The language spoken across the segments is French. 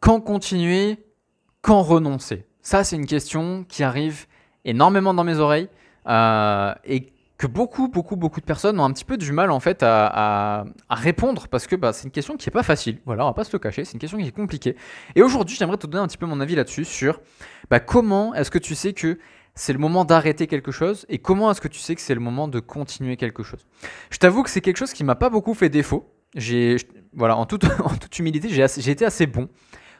quand continuer, quand renoncer Ça, c'est une question qui arrive énormément dans mes oreilles euh, et que beaucoup, beaucoup, beaucoup de personnes ont un petit peu du mal en fait à, répondre parce que bah, c'est une question qui n'est pas facile. Voilà, on va pas se le cacher, c'est une question qui est compliquée. Et aujourd'hui, j'aimerais te donner un petit peu mon avis là-dessus sur bah, comment est-ce que tu sais que c'est le moment d'arrêter quelque chose et comment est-ce que tu sais que c'est le moment de continuer quelque chose. Je t'avoue que c'est quelque chose qui m'a pas beaucoup fait défaut. J'ai, voilà, en toute, en toute humilité, j'ai été assez bon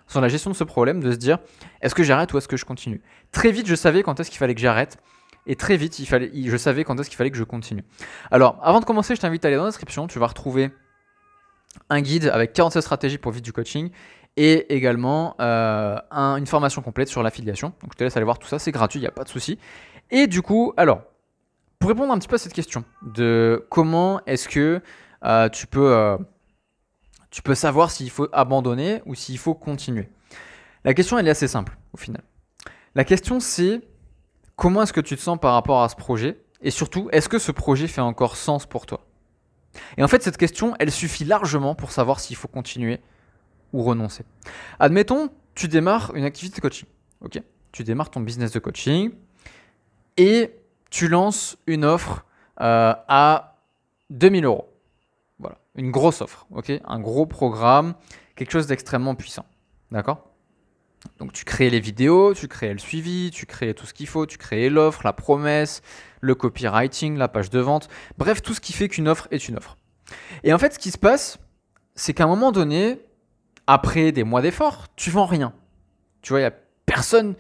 sur la gestion de ce problème, de se dire est-ce que j'arrête ou est-ce que je continue? Très vite, je savais quand est-ce qu'il fallait que j'arrête. Et très vite, il fallait, je savais quand est-ce qu'il fallait que je continue. Alors, avant de commencer, je t'invite à aller dans la description. Tu vas retrouver un guide avec 47 stratégies pour vivre du coaching et également euh, une formation complète sur l'affiliation. Donc, je te laisse aller voir tout ça. C'est gratuit, il n'y a pas de souci. Et du coup, alors, pour répondre un petit peu à cette question de comment est-ce que euh, tu peux. Euh, tu peux savoir s'il faut abandonner ou s'il faut continuer. La question, elle est assez simple au final. La question, c'est comment est-ce que tu te sens par rapport à ce projet Et surtout, est-ce que ce projet fait encore sens pour toi? Et en fait, cette question, elle suffit largement pour savoir s'il faut continuer ou renoncer. Admettons, tu démarres une activité de coaching. Ok? Tu démarres ton business de coaching et tu lances une offre euh, à 2000 euros une grosse offre, ok? Un gros programme, quelque chose d'extrêmement puissant. D'accord? Donc tu crées les vidéos, tu crées le suivi, tu crées tout ce qu'il faut, tu crées l'offre, la promesse, le copywriting, la page de vente, bref, tout ce qui fait qu'une offre est une offre. Et en fait, ce qui se passe, c'est qu'à un moment donné, après des mois d'efforts, tu vends rien. Tu vois, il a personne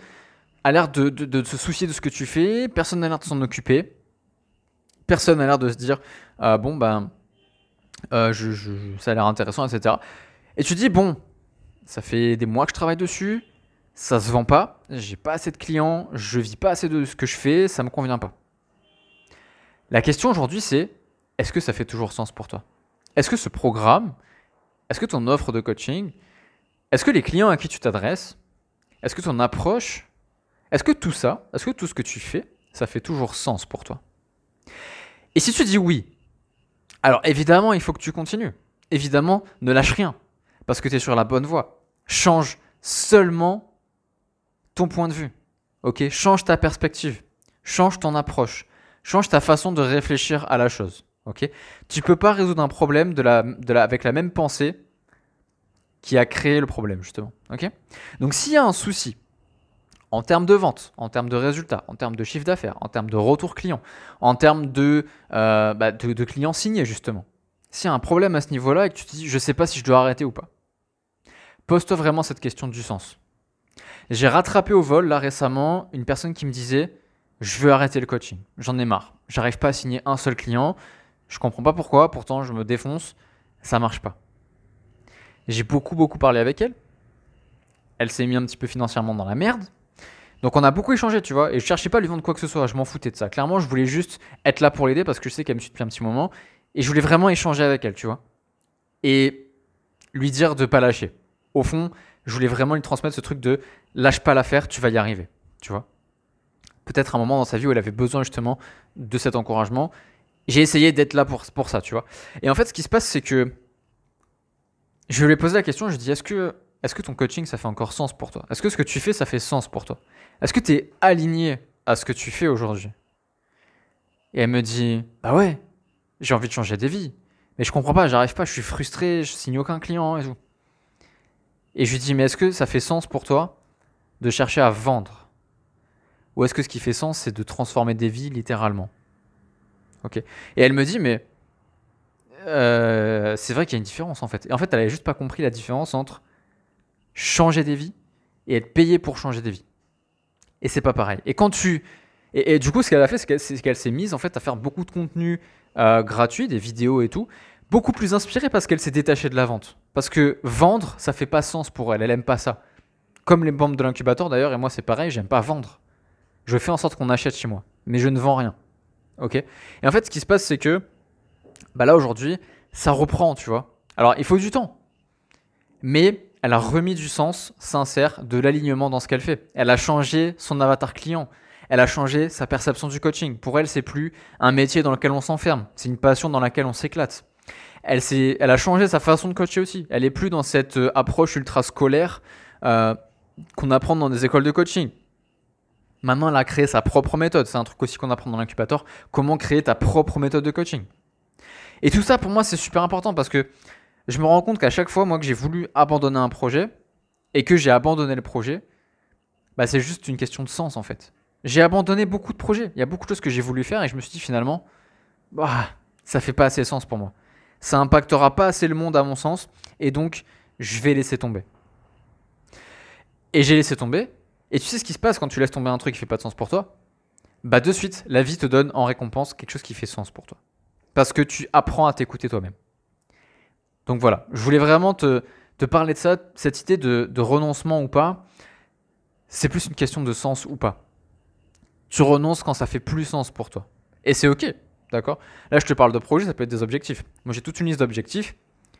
a l'air de, de, se soucier de ce que tu fais, personne n'a l'air de s'en occuper, personne n'a l'air de se dire, ah, bon, ben, euh, ça a l'air intéressant, etc. Et tu dis, bon, ça fait des mois que je travaille dessus, ça se vend pas, j'ai pas assez de clients, je vis pas assez de ce que je fais, ça me convient pas. La question aujourd'hui, c'est est-ce que ça fait toujours sens pour toi? Est-ce que ce programme, est-ce que ton offre de coaching, est-ce que les clients à qui tu t'adresses, est-ce que ton approche, est-ce que tout ça, est-ce que tout ce que tu fais, ça fait toujours sens pour toi? Et si tu dis oui, alors évidemment, il faut que tu continues. Évidemment, ne lâche rien, parce que tu es sur la bonne voie. Change seulement ton point de vue. Ok? Change ta perspective. Change ton approche. Change ta façon de réfléchir à la chose. Ok? Tu peux pas résoudre un problème de la, avec la même pensée qui a créé le problème, justement. Ok? Donc s'il y a un souci, en termes de vente, en termes de résultats, en termes de chiffre d'affaires, en termes de retour client, en termes de, euh, bah, de, clients signés justement. S'il y a un problème à ce niveau-là et que tu te dis je ne sais pas si je dois arrêter ou pas, pose-toi vraiment cette question du sens. J'ai rattrapé au vol là récemment une personne qui me disait je veux arrêter le coaching, j'en ai marre, j'arrive pas à signer un seul client, je comprends pas pourquoi, pourtant je me défonce, ça marche pas. J'ai beaucoup beaucoup parlé avec elle. Elle s'est mis un petit peu financièrement dans la merde. Donc on a beaucoup échangé, tu vois, et je cherchais pas à lui vendre quoi que ce soit, je m'en foutais de ça. Clairement, je voulais juste être là pour l'aider parce que je sais qu'elle me suit depuis un petit moment, et je voulais vraiment échanger avec elle, tu vois. Et lui dire de pas lâcher. Au fond, je voulais vraiment lui transmettre ce truc de lâche pas l'affaire, tu vas y arriver, tu vois. Peut-être un moment dans sa vie où elle avait besoin justement de cet encouragement. J'ai essayé d'être là pour, pour ça, tu vois. Et en fait, ce qui se passe, c'est que je lui ai posé la question, je lui ai dit, est-ce que est-ce que ton coaching, ça fait encore sens pour toi? Est-ce que ce que tu fais, ça fait sens pour toi? Est-ce que tu es aligné à ce que tu fais aujourd'hui? Et elle me dit, bah ouais, j'ai envie de changer des vies. Mais je comprends pas, j'arrive pas, je suis frustré, je signe aucun client et tout. Et je lui dis, mais est-ce que ça fait sens pour toi de chercher à vendre? Ou est-ce que ce qui fait sens, c'est de transformer des vies littéralement? Ok. Et elle me dit, mais euh, c'est vrai qu'il y a une différence en fait. Et en fait, elle avait juste pas compris la différence entre changer des vies et être payé pour changer des vies. Et c'est pas pareil. Et quand tu. Et, du coup, ce qu'elle a fait, c'est qu'elle s'est mise en fait à faire beaucoup de contenu euh, gratuit, des vidéos et tout, beaucoup plus inspirée parce qu'elle s'est détachée de la vente. Parce que vendre, ça fait pas sens pour elle. Elle aime pas ça. Comme les bombes de l'incubateur d'ailleurs, et moi c'est pareil, j'aime pas vendre. Je fais en sorte qu'on achète chez moi, mais je ne vends rien. Ok? Et en fait, ce qui se passe, c'est que bah là aujourd'hui, ça reprend, tu vois. Alors, il faut du temps. Mais elle a remis du sens sincère, de l'alignement dans ce qu'elle fait. Elle a changé son avatar client. Elle a changé sa perception du coaching. Pour elle, c'est plus un métier dans lequel on s'enferme. C'est une passion dans laquelle on s'éclate. Elle, elle a changé sa façon de coacher aussi. Elle est plus dans cette euh, approche ultra scolaire euh, qu'on apprend dans des écoles de coaching. Maintenant, elle a créé sa propre méthode. C'est un truc aussi qu'on apprend dans l'incubateur. Comment créer ta propre méthode de coaching. Et tout ça, pour moi, c'est super important parce que je me rends compte qu'à chaque fois, moi, que j'ai voulu abandonner un projet et que j'ai abandonné le projet, bah, c'est juste une question de sens en fait. J'ai abandonné beaucoup de projets. Il y a beaucoup de choses que j'ai voulu faire et je me suis dit finalement, bah, ça fait pas assez sens pour moi. Ça impactera pas assez le monde à mon sens et donc je vais laisser tomber. Et j'ai laissé tomber. Et tu sais ce qui se passe quand tu laisses tomber un truc qui fait pas de sens pour toi? Bah de suite, la vie te donne en récompense quelque chose qui fait sens pour toi. Parce que tu apprends à t'écouter toi-même. Donc voilà, je voulais vraiment te, parler de ça, cette idée de, renoncement ou pas. C'est plus une question de sens ou pas. Tu renonces quand ça fait plus sens pour toi. Et c'est ok, d'accord? Là, je te parle de projet, ça peut être des objectifs. Moi, j'ai toute une liste d'objectifs.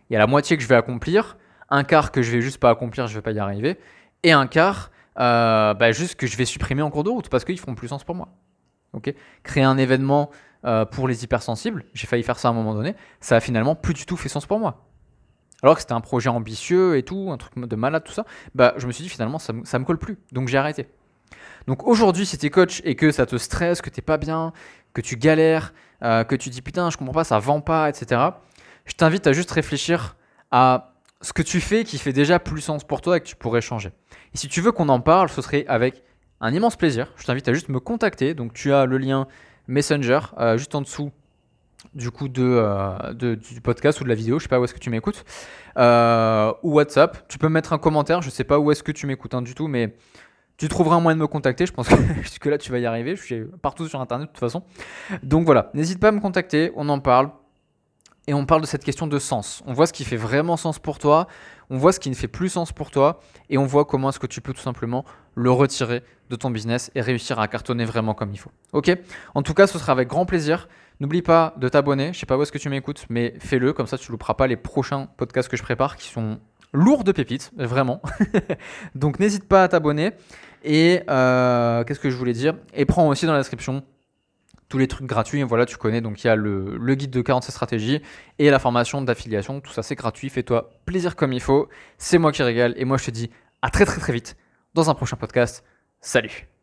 Il y a la moitié que je vais accomplir, un quart que je vais juste pas accomplir, je vais pas y arriver, et un quart, euh, bah, juste que je vais supprimer en cours de route parce qu'ils feront plus sens pour moi. Ok? Créer un événement euh, pour les hypersensibles, j'ai failli faire ça à un moment donné, ça a finalement plus du tout fait sens pour moi. Alors que c'était un projet ambitieux et tout, un truc de malade, tout ça, bah, je me suis dit finalement ça, ça me colle plus. Donc j'ai arrêté. Donc aujourd'hui, si tu es coach et que ça te stresse, que t'es pas bien, que tu galères, euh, que tu dis putain, je comprends pas, ça vend pas, etc., je t'invite à juste réfléchir à ce que tu fais qui fait déjà plus sens pour toi et que tu pourrais changer. Et si tu veux qu'on en parle, ce serait avec un immense plaisir. Je t'invite à juste me contacter. Donc tu as le lien Messenger euh, juste en dessous du coup euh, de, du podcast ou de la vidéo, je sais pas où est-ce que tu m'écoutes, ou WhatsApp. Tu peux mettre un commentaire, je sais pas où est-ce que tu m'écoutes hein, du tout, mais tu trouveras un moyen de me contacter. Je pense que jusque là, tu vas y arriver. Je suis partout sur Internet de toute façon. Donc voilà, n'hésite pas à me contacter. On en parle. Et on parle de cette question de sens. On voit ce qui fait vraiment sens pour toi. On voit ce qui ne fait plus sens pour toi. Et on voit comment est-ce que tu peux tout simplement le retirer de ton business et réussir à cartonner vraiment comme il faut. Ok? En tout cas, ce sera avec grand plaisir. N'oublie pas de t'abonner. Je sais pas où est-ce que tu m'écoutes, mais fais-le. Comme ça, tu ne louperas pas les prochains podcasts que je prépare qui sont lourd de pépites, vraiment. Donc n'hésite pas à t'abonner. Et euh, qu'est-ce que je voulais dire? Et prends aussi dans la description tous les trucs gratuits. Voilà, tu connais. Donc il y a le, guide de 47 stratégies et la formation d'affiliation. Tout ça, c'est gratuit. Fais-toi plaisir comme il faut. C'est moi qui régale. Et moi, je te dis à très très très vite dans un prochain podcast. Salut